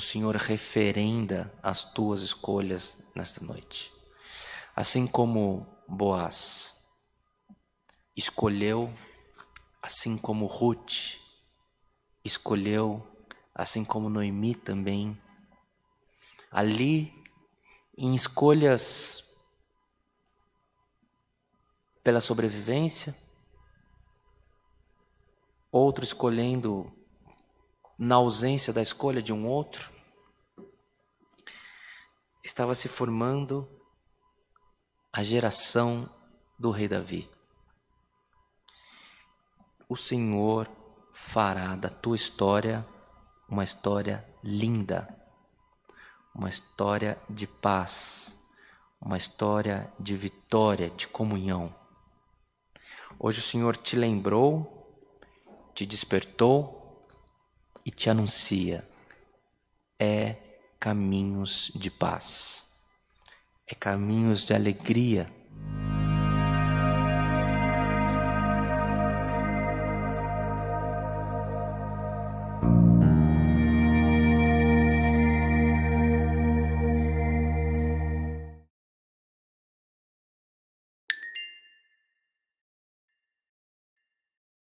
Senhor referenda as tuas escolhas nesta noite. Assim como Boaz escolheu, assim como Ruth escolheu, assim como Noemi também, ali em escolhas pela sobrevivência, outro escolhendo na ausência da escolha de um outro, estava se formando a geração do rei Davi. O Senhor fará da tua história uma história linda, uma história de paz, uma história de vitória, de comunhão. Hoje o Senhor te lembrou, te despertou e te anuncia: é caminhos de paz, é caminhos de alegria,